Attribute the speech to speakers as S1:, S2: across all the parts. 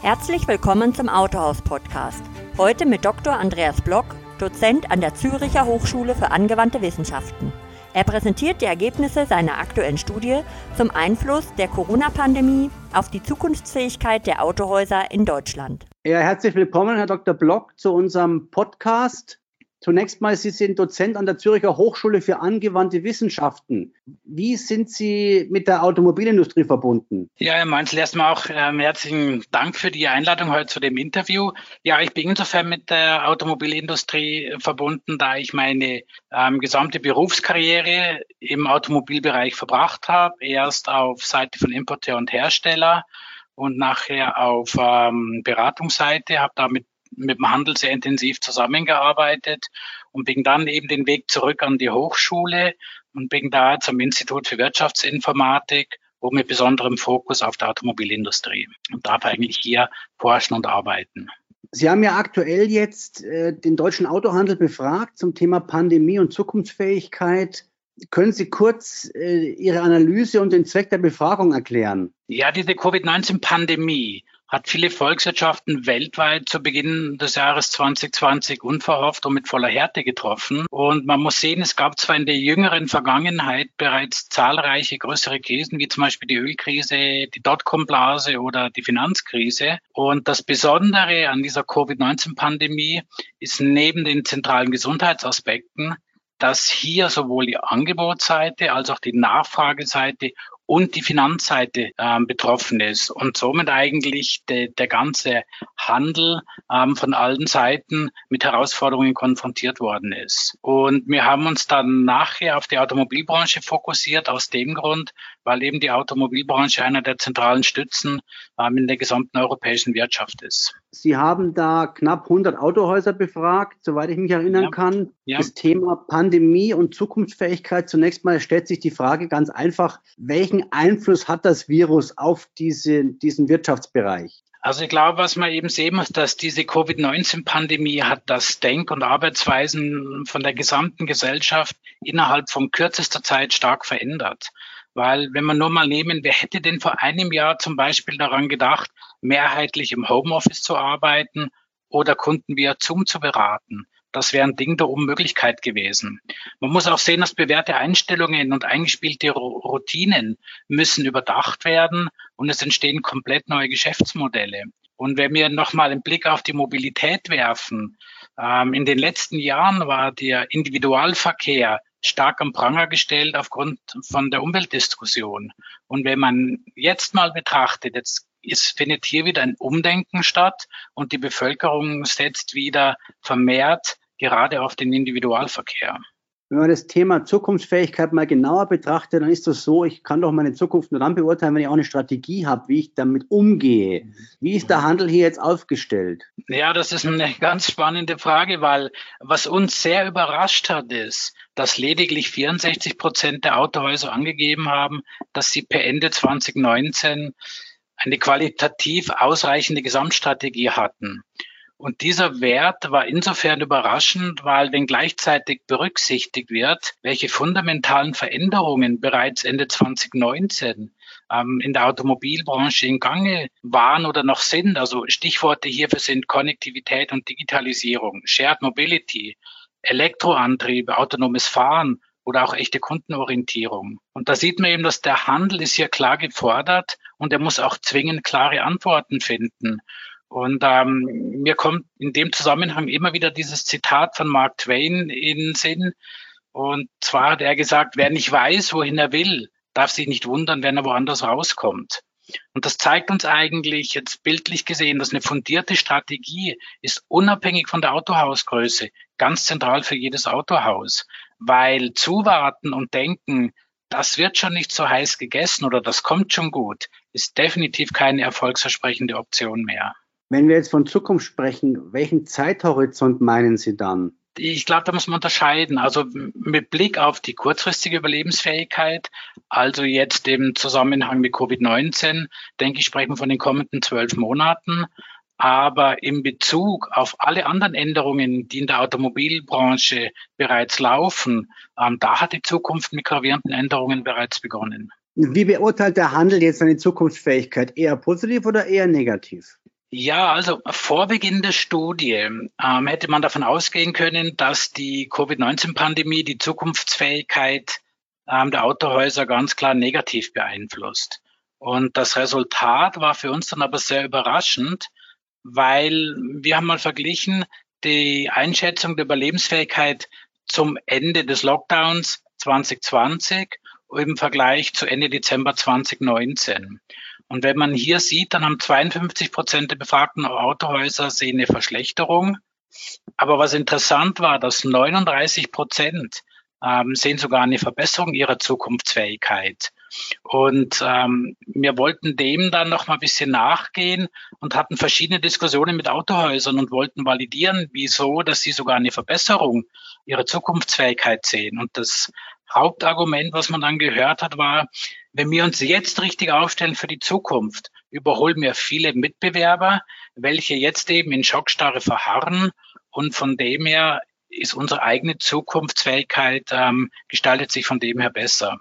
S1: Herzlich willkommen zum Autohaus Podcast. Heute mit Dr. Andreas Block, Dozent an der Züricher Hochschule für angewandte Wissenschaften. Er präsentiert die Ergebnisse seiner aktuellen Studie zum Einfluss der Corona-Pandemie auf die Zukunftsfähigkeit der Autohäuser in Deutschland.
S2: Ja, herzlich willkommen, Herr Dr. Block, zu unserem Podcast Zunächst mal, Sie sind Dozent an der Züricher Hochschule für angewandte Wissenschaften. Wie sind Sie mit der Automobilindustrie verbunden?
S3: Ja, Herr Meinzel, erstmal auch ähm, herzlichen Dank für die Einladung heute zu dem Interview. Ja, ich bin insofern mit der Automobilindustrie verbunden, da ich meine ähm, gesamte Berufskarriere im Automobilbereich verbracht habe. Erst auf Seite von Importeur und Hersteller und nachher auf ähm, Beratungsseite, habe damit mit dem Handel sehr intensiv zusammengearbeitet und bin dann eben den Weg zurück an die Hochschule und bin da zum Institut für Wirtschaftsinformatik wo mit besonderem Fokus auf der Automobilindustrie und darf eigentlich hier forschen und arbeiten.
S2: Sie haben ja aktuell jetzt äh, den deutschen Autohandel befragt zum Thema Pandemie und Zukunftsfähigkeit. Können Sie kurz äh, Ihre Analyse und den Zweck der Befragung erklären?
S3: Ja, diese Covid-19-Pandemie hat viele Volkswirtschaften weltweit zu Beginn des Jahres 2020 unverhofft und mit voller Härte getroffen. Und man muss sehen, es gab zwar in der jüngeren Vergangenheit bereits zahlreiche größere Krisen, wie zum Beispiel die Ölkrise, die Dotcom-Blase oder die Finanzkrise. Und das Besondere an dieser Covid-19-Pandemie ist neben den zentralen Gesundheitsaspekten, dass hier sowohl die Angebotsseite als auch die Nachfrageseite und die Finanzseite ähm, betroffen ist und somit eigentlich de, der ganze Handel ähm, von allen Seiten mit Herausforderungen konfrontiert worden ist. Und wir haben uns dann nachher auf die Automobilbranche fokussiert aus dem Grund, weil eben die Automobilbranche einer der zentralen Stützen ähm, in der gesamten europäischen Wirtschaft ist.
S2: Sie haben da knapp 100 Autohäuser befragt, soweit ich mich erinnern ja. kann. Ja. Das Thema Pandemie und Zukunftsfähigkeit. Zunächst mal stellt sich die Frage ganz einfach, welchen Einfluss hat das Virus auf diese, diesen Wirtschaftsbereich?
S3: Also ich glaube, was man eben sehen muss, dass diese Covid-19-Pandemie hat das Denk- und Arbeitsweisen von der gesamten Gesellschaft innerhalb von kürzester Zeit stark verändert. Weil wenn man nur mal nehmen, wer hätte denn vor einem Jahr zum Beispiel daran gedacht, mehrheitlich im Homeoffice zu arbeiten oder Kunden via Zoom zu beraten? Das wäre ein Ding der Unmöglichkeit gewesen. Man muss auch sehen, dass bewährte Einstellungen und eingespielte Routinen müssen überdacht werden und es entstehen komplett neue Geschäftsmodelle. Und wenn wir nochmal einen Blick auf die Mobilität werfen, ähm, in den letzten Jahren war der Individualverkehr stark am Pranger gestellt aufgrund von der Umweltdiskussion. Und wenn man jetzt mal betrachtet, jetzt es findet hier wieder ein Umdenken statt und die Bevölkerung setzt wieder vermehrt gerade auf den Individualverkehr.
S2: Wenn man das Thema Zukunftsfähigkeit mal genauer betrachtet, dann ist das so, ich kann doch meine Zukunft nur dann beurteilen, wenn ich auch eine Strategie habe, wie ich damit umgehe. Wie ist der Handel hier jetzt aufgestellt?
S3: Ja, das ist eine ganz spannende Frage, weil was uns sehr überrascht hat, ist, dass lediglich 64 Prozent der Autohäuser angegeben haben, dass sie per Ende 2019 eine qualitativ ausreichende Gesamtstrategie hatten. Und dieser Wert war insofern überraschend, weil wenn gleichzeitig berücksichtigt wird, welche fundamentalen Veränderungen bereits Ende 2019 ähm, in der Automobilbranche in Gange waren oder noch sind. Also Stichworte hierfür sind Konnektivität und Digitalisierung, Shared Mobility, Elektroantriebe, autonomes Fahren oder auch echte Kundenorientierung. Und da sieht man eben, dass der Handel ist hier klar gefordert und er muss auch zwingend klare Antworten finden. Und ähm, mir kommt in dem Zusammenhang immer wieder dieses Zitat von Mark Twain in den Sinn. Und zwar hat er gesagt, wer nicht weiß, wohin er will, darf sich nicht wundern, wenn er woanders rauskommt. Und das zeigt uns eigentlich jetzt bildlich gesehen, dass eine fundierte Strategie ist unabhängig von der Autohausgröße ganz zentral für jedes Autohaus, weil zuwarten und denken, das wird schon nicht so heiß gegessen oder das kommt schon gut, ist definitiv keine erfolgsversprechende Option mehr.
S2: Wenn wir jetzt von Zukunft sprechen, welchen Zeithorizont meinen Sie dann?
S3: Ich glaube, da muss man unterscheiden. Also mit Blick auf die kurzfristige Überlebensfähigkeit, also jetzt im Zusammenhang mit Covid-19, denke ich, sprechen wir von den kommenden zwölf Monaten. Aber in Bezug auf alle anderen Änderungen, die in der Automobilbranche bereits laufen, ähm, da hat die Zukunft mit gravierenden Änderungen bereits begonnen.
S2: Wie beurteilt der Handel jetzt seine Zukunftsfähigkeit? Eher positiv oder eher negativ?
S3: Ja, also vor Beginn der Studie ähm, hätte man davon ausgehen können, dass die Covid-19-Pandemie die Zukunftsfähigkeit ähm, der Autohäuser ganz klar negativ beeinflusst. Und das Resultat war für uns dann aber sehr überraschend, weil wir haben mal verglichen die Einschätzung der Überlebensfähigkeit zum Ende des Lockdowns 2020 im Vergleich zu Ende Dezember 2019. Und wenn man hier sieht, dann haben 52 Prozent der befragten Autohäuser sehen eine Verschlechterung. Aber was interessant war, dass 39 Prozent ähm, sehen sogar eine Verbesserung ihrer Zukunftsfähigkeit. Und ähm, wir wollten dem dann noch mal ein bisschen nachgehen und hatten verschiedene Diskussionen mit Autohäusern und wollten validieren, wieso, dass sie sogar eine Verbesserung ihrer Zukunftsfähigkeit sehen. Und das Hauptargument, was man dann gehört hat, war, wenn wir uns jetzt richtig aufstellen für die Zukunft, überholen wir viele Mitbewerber, welche jetzt eben in Schockstarre verharren und von dem her ist unsere eigene Zukunftsfähigkeit ähm, gestaltet sich von dem her besser.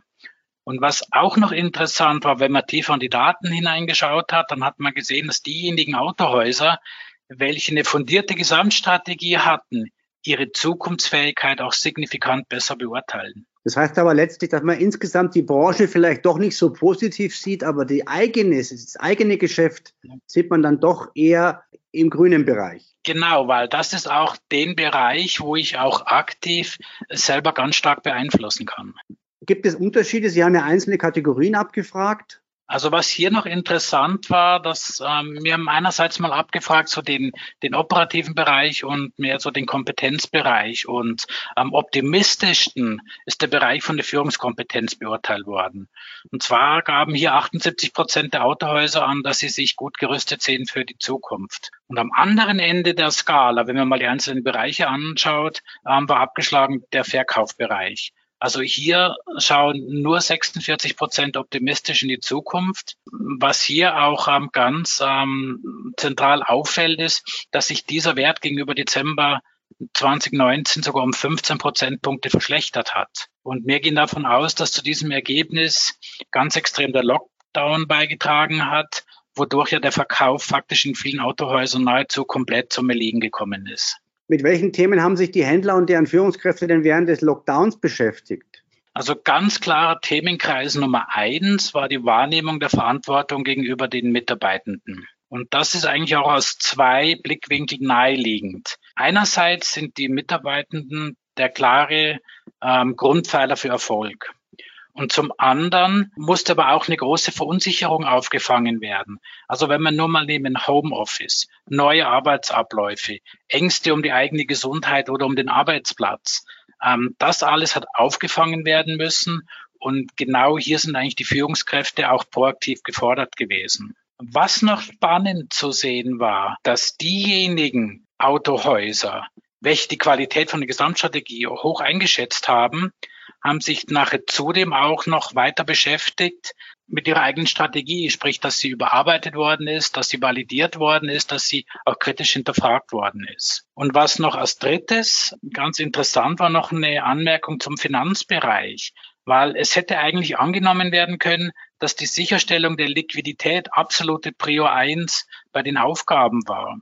S3: Und was auch noch interessant war, wenn man tiefer in die Daten hineingeschaut hat, dann hat man gesehen, dass diejenigen Autohäuser, welche eine fundierte Gesamtstrategie hatten, ihre Zukunftsfähigkeit auch signifikant besser beurteilen.
S2: Das heißt aber letztlich, dass man insgesamt die Branche vielleicht doch nicht so positiv sieht, aber die eigene, das eigene Geschäft sieht man dann doch eher im grünen Bereich.
S3: Genau, weil das ist auch den Bereich, wo ich auch aktiv selber ganz stark beeinflussen kann.
S2: Gibt es Unterschiede? Sie haben ja einzelne Kategorien abgefragt.
S3: Also was hier noch interessant war, dass ähm, wir haben einerseits mal abgefragt so den, den operativen Bereich und mehr so den Kompetenzbereich und am optimistischsten ist der Bereich von der Führungskompetenz beurteilt worden. Und zwar gaben hier 78 Prozent der Autohäuser an, dass sie sich gut gerüstet sehen für die Zukunft. Und am anderen Ende der Skala, wenn man mal die einzelnen Bereiche anschaut, ähm, war abgeschlagen der Verkaufbereich. Also hier schauen nur 46 Prozent optimistisch in die Zukunft. Was hier auch ähm, ganz ähm, zentral auffällt, ist, dass sich dieser Wert gegenüber Dezember 2019 sogar um 15 Prozentpunkte verschlechtert hat. Und wir gehen davon aus, dass zu diesem Ergebnis ganz extrem der Lockdown beigetragen hat, wodurch ja der Verkauf faktisch in vielen Autohäusern nahezu komplett zum Erliegen gekommen ist.
S2: Mit welchen Themen haben sich die Händler und deren Führungskräfte denn während des Lockdowns beschäftigt?
S3: Also ganz klarer Themenkreis Nummer eins war die Wahrnehmung der Verantwortung gegenüber den Mitarbeitenden. Und das ist eigentlich auch aus zwei Blickwinkeln naheliegend. Einerseits sind die Mitarbeitenden der klare ähm, Grundpfeiler für Erfolg. Und zum anderen musste aber auch eine große Verunsicherung aufgefangen werden. Also wenn man nur mal neben Homeoffice, neue Arbeitsabläufe, Ängste um die eigene Gesundheit oder um den Arbeitsplatz, ähm, das alles hat aufgefangen werden müssen. Und genau hier sind eigentlich die Führungskräfte auch proaktiv gefordert gewesen. Was noch spannend zu sehen war, dass diejenigen Autohäuser, welche die Qualität von der Gesamtstrategie hoch eingeschätzt haben, haben sich nachher zudem auch noch weiter beschäftigt mit ihrer eigenen Strategie, sprich, dass sie überarbeitet worden ist, dass sie validiert worden ist, dass sie auch kritisch hinterfragt worden ist. Und was noch als drittes ganz interessant war, noch eine Anmerkung zum Finanzbereich, weil es hätte eigentlich angenommen werden können, dass die Sicherstellung der Liquidität absolute Prior 1 bei den Aufgaben war.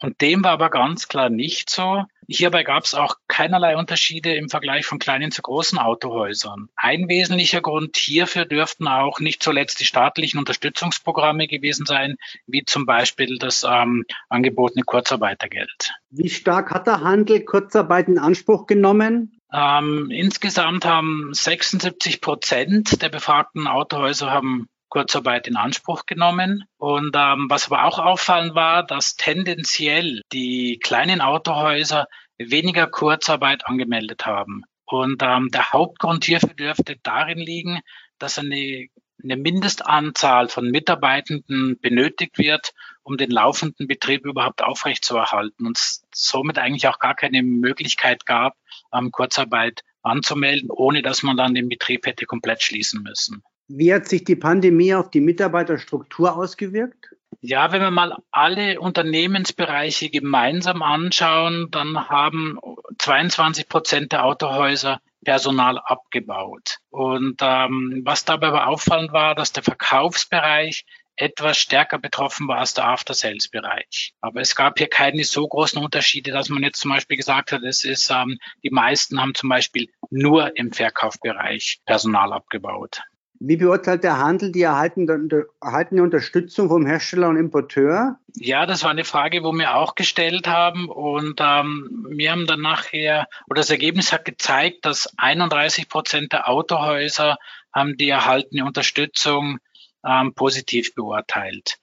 S3: Und dem war aber ganz klar nicht so. Hierbei gab es auch keinerlei Unterschiede im Vergleich von kleinen zu großen Autohäusern. Ein wesentlicher Grund hierfür dürften auch nicht zuletzt die staatlichen Unterstützungsprogramme gewesen sein, wie zum Beispiel das ähm, angebotene Kurzarbeitergeld.
S2: Wie stark hat der Handel Kurzarbeit in Anspruch genommen?
S3: Ähm, insgesamt haben 76 Prozent der befragten Autohäuser haben Kurzarbeit in Anspruch genommen. Und ähm, was aber auch auffallend war, dass tendenziell die kleinen Autohäuser weniger Kurzarbeit angemeldet haben. Und ähm, der Hauptgrund hierfür dürfte darin liegen, dass eine, eine Mindestanzahl von Mitarbeitenden benötigt wird, um den laufenden Betrieb überhaupt aufrechtzuerhalten und somit eigentlich auch gar keine Möglichkeit gab, ähm, Kurzarbeit anzumelden, ohne dass man dann den Betrieb hätte komplett schließen müssen.
S2: Wie hat sich die Pandemie auf die Mitarbeiterstruktur ausgewirkt?
S3: Ja, wenn wir mal alle Unternehmensbereiche gemeinsam anschauen, dann haben 22 Prozent der Autohäuser Personal abgebaut. Und ähm, was dabei aber auffallend war, dass der Verkaufsbereich etwas stärker betroffen war als der After-Sales-Bereich. Aber es gab hier keine so großen Unterschiede, dass man jetzt zum Beispiel gesagt hat, es ist, ähm, die meisten haben zum Beispiel nur im Verkaufsbereich Personal abgebaut.
S2: Wie beurteilt der Handel die erhaltene, Unterstützung vom Hersteller und Importeur?
S3: Ja, das war eine Frage, wo wir auch gestellt haben. Und ähm, wir haben dann nachher, oder das Ergebnis hat gezeigt, dass 31 Prozent der Autohäuser haben die erhaltene Unterstützung ähm, positiv beurteilt.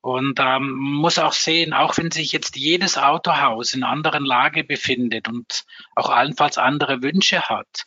S3: Und ähm, muss auch sehen, auch wenn sich jetzt jedes Autohaus in anderen Lage befindet und auch allenfalls andere Wünsche hat,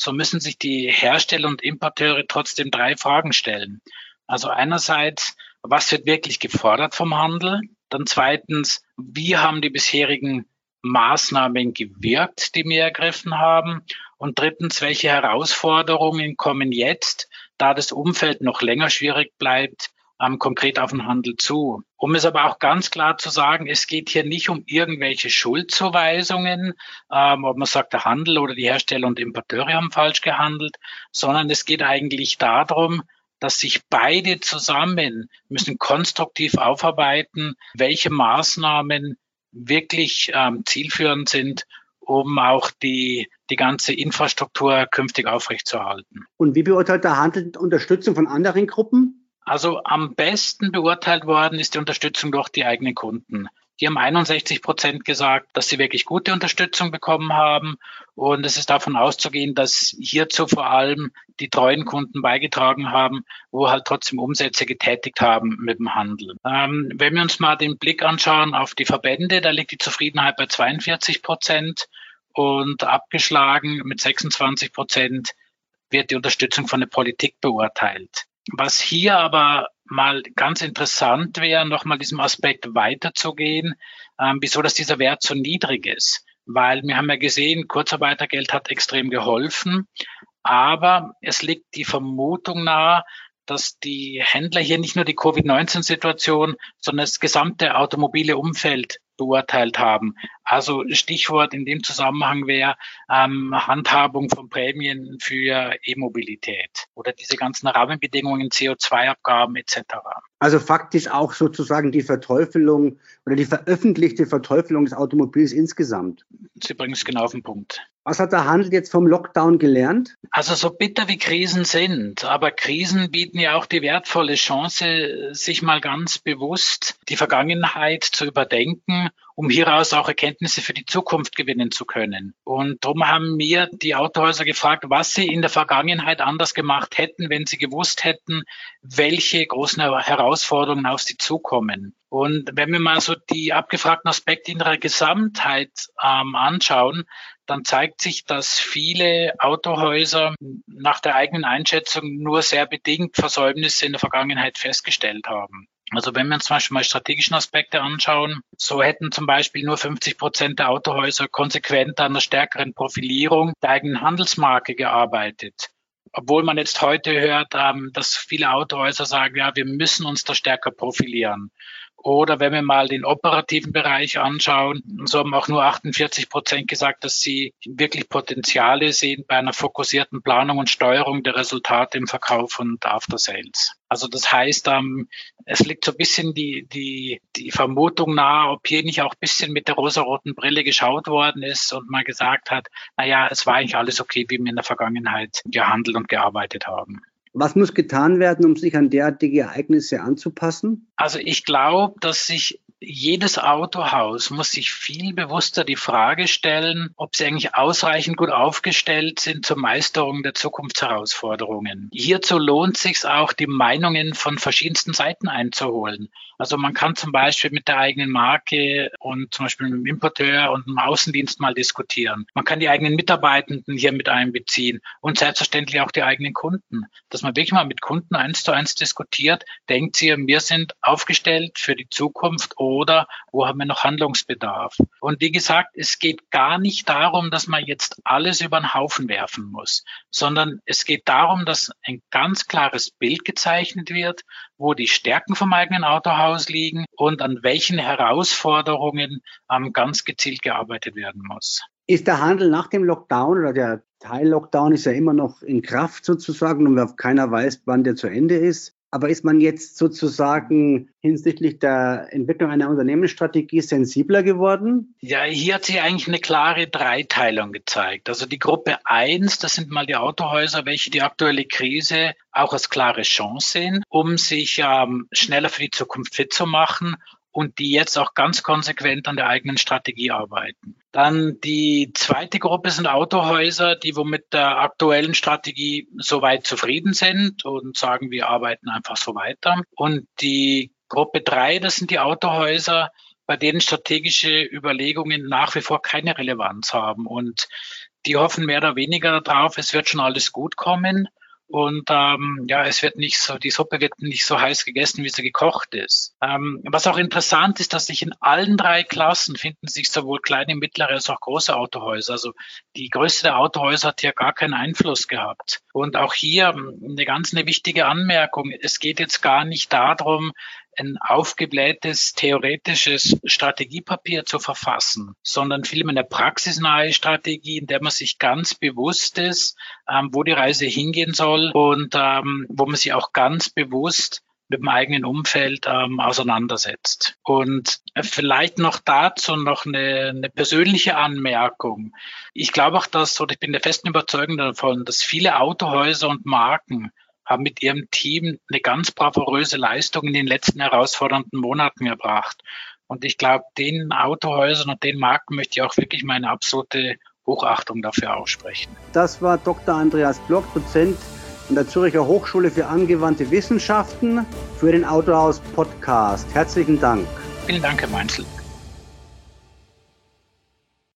S3: so müssen sich die Hersteller und Importeure trotzdem drei Fragen stellen. Also einerseits, was wird wirklich gefordert vom Handel? Dann zweitens, wie haben die bisherigen Maßnahmen gewirkt, die wir ergriffen haben? Und drittens, welche Herausforderungen kommen jetzt, da das Umfeld noch länger schwierig bleibt, ähm, konkret auf den Handel zu. Um es aber auch ganz klar zu sagen, es geht hier nicht um irgendwelche Schuldzuweisungen, ähm, ob man sagt, der Handel oder die Hersteller und Importeure haben falsch gehandelt, sondern es geht eigentlich darum, dass sich beide zusammen müssen konstruktiv aufarbeiten, welche Maßnahmen wirklich ähm, zielführend sind, um auch die, die ganze Infrastruktur künftig aufrechtzuerhalten.
S2: Und wie beurteilt der Handel Unterstützung von anderen Gruppen?
S3: Also am besten beurteilt worden ist die Unterstützung durch die eigenen Kunden. Die haben 61 Prozent gesagt, dass sie wirklich gute Unterstützung bekommen haben. Und es ist davon auszugehen, dass hierzu vor allem die treuen Kunden beigetragen haben, wo halt trotzdem Umsätze getätigt haben mit dem Handel. Ähm, wenn wir uns mal den Blick anschauen auf die Verbände, da liegt die Zufriedenheit bei 42 Prozent und abgeschlagen mit 26 Prozent wird die Unterstützung von der Politik beurteilt. Was hier aber mal ganz interessant wäre, nochmal diesem Aspekt weiterzugehen, ähm, wieso dass dieser Wert so niedrig ist. Weil wir haben ja gesehen, Kurzarbeitergeld hat extrem geholfen, aber es liegt die Vermutung nahe, dass die Händler hier nicht nur die Covid-19-Situation, sondern das gesamte automobile Umfeld beurteilt haben. Also Stichwort in dem Zusammenhang wäre ähm, Handhabung von Prämien für E-Mobilität oder diese ganzen Rahmenbedingungen, CO2-Abgaben etc.
S2: Also faktisch auch sozusagen die Verteufelung oder die veröffentlichte Verteufelung des Automobils insgesamt.
S3: Sie bringen es genau auf den Punkt.
S2: Was hat der Handel jetzt vom Lockdown gelernt?
S3: Also so bitter wie Krisen sind, aber Krisen bieten ja auch die wertvolle Chance, sich mal ganz bewusst die Vergangenheit zu überdenken um hieraus auch Erkenntnisse für die Zukunft gewinnen zu können. Und darum haben mir die Autohäuser gefragt, was sie in der Vergangenheit anders gemacht hätten, wenn sie gewusst hätten, welche großen Herausforderungen auf sie zukommen. Und wenn wir mal so die abgefragten Aspekte in ihrer Gesamtheit ähm, anschauen, dann zeigt sich, dass viele Autohäuser nach der eigenen Einschätzung nur sehr bedingt Versäumnisse in der Vergangenheit festgestellt haben. Also wenn wir uns zum Beispiel mal strategischen Aspekte anschauen, so hätten zum Beispiel nur 50 Prozent der Autohäuser konsequent an einer stärkeren Profilierung der eigenen Handelsmarke gearbeitet. Obwohl man jetzt heute hört, ähm, dass viele Autohäuser sagen, ja, wir müssen uns da stärker profilieren. Oder wenn wir mal den operativen Bereich anschauen, so haben auch nur 48 Prozent gesagt, dass sie wirklich Potenziale sehen bei einer fokussierten Planung und Steuerung der Resultate im Verkauf und After Sales. Also das heißt, ähm, es liegt so ein bisschen die, die, die Vermutung nahe, ob hier nicht auch ein bisschen mit der rosaroten Brille geschaut worden ist und man gesagt hat, na ja, es war eigentlich alles okay, wie wir in der Vergangenheit gehandelt und gearbeitet haben.
S2: Was muss getan werden, um sich an derartige Ereignisse anzupassen?
S3: Also ich glaube, dass sich jedes Autohaus muss sich viel bewusster die Frage stellen, ob sie eigentlich ausreichend gut aufgestellt sind zur Meisterung der Zukunftsherausforderungen. Hierzu lohnt sich auch, die Meinungen von verschiedensten Seiten einzuholen. Also man kann zum Beispiel mit der eigenen Marke und zum Beispiel mit dem Importeur und dem Außendienst mal diskutieren. Man kann die eigenen Mitarbeitenden hier mit einbeziehen und selbstverständlich auch die eigenen Kunden. Dass man wirklich mal mit Kunden eins zu eins diskutiert, denkt sie, wir sind aufgestellt für die Zukunft oder wo haben wir noch Handlungsbedarf? Und wie gesagt, es geht gar nicht darum, dass man jetzt alles über den Haufen werfen muss, sondern es geht darum, dass ein ganz klares Bild gezeichnet wird, wo die Stärken vom eigenen Autohaus liegen und an welchen Herausforderungen ähm, ganz gezielt gearbeitet werden muss.
S2: Ist der Handel nach dem Lockdown oder der Teil-Lockdown ist ja immer noch in Kraft sozusagen und keiner weiß, wann der zu Ende ist. Aber ist man jetzt sozusagen hinsichtlich der Entwicklung einer Unternehmensstrategie sensibler geworden?
S3: Ja, hier hat sich eigentlich eine klare Dreiteilung gezeigt. Also die Gruppe eins, das sind mal die Autohäuser, welche die aktuelle Krise auch als klare Chance sehen, um sich ähm, schneller für die Zukunft fit zu machen und die jetzt auch ganz konsequent an der eigenen Strategie arbeiten. Dann die zweite Gruppe sind Autohäuser, die womit der aktuellen Strategie soweit zufrieden sind und sagen, wir arbeiten einfach so weiter. Und die Gruppe drei, das sind die Autohäuser, bei denen strategische Überlegungen nach wie vor keine Relevanz haben. Und die hoffen mehr oder weniger darauf, es wird schon alles gut kommen. Und ähm, ja, es wird nicht so, die Suppe wird nicht so heiß gegessen, wie sie gekocht ist. Ähm, was auch interessant ist, dass sich in allen drei Klassen finden sich sowohl kleine, mittlere als auch große Autohäuser. Also die Größe der Autohäuser hat hier gar keinen Einfluss gehabt. Und auch hier ähm, eine ganz eine wichtige Anmerkung. Es geht jetzt gar nicht darum, ein aufgeblähtes theoretisches Strategiepapier zu verfassen, sondern vielmehr eine praxisnahe Strategie, in der man sich ganz bewusst ist, ähm, wo die Reise hingehen soll und ähm, wo man sich auch ganz bewusst mit dem eigenen Umfeld ähm, auseinandersetzt. Und vielleicht noch dazu noch eine, eine persönliche Anmerkung. Ich glaube auch, dass, oder ich bin der festen Überzeugung davon, dass viele Autohäuser und Marken haben mit ihrem Team eine ganz bravouröse Leistung in den letzten herausfordernden Monaten erbracht. Und ich glaube, den Autohäusern und den Marken möchte ich auch wirklich meine absolute Hochachtung dafür aussprechen.
S2: Das war Dr. Andreas Block, Dozent an der Zürcher Hochschule für angewandte Wissenschaften für den Autohaus Podcast. Herzlichen Dank.
S3: Vielen Dank, Herr Meinzel.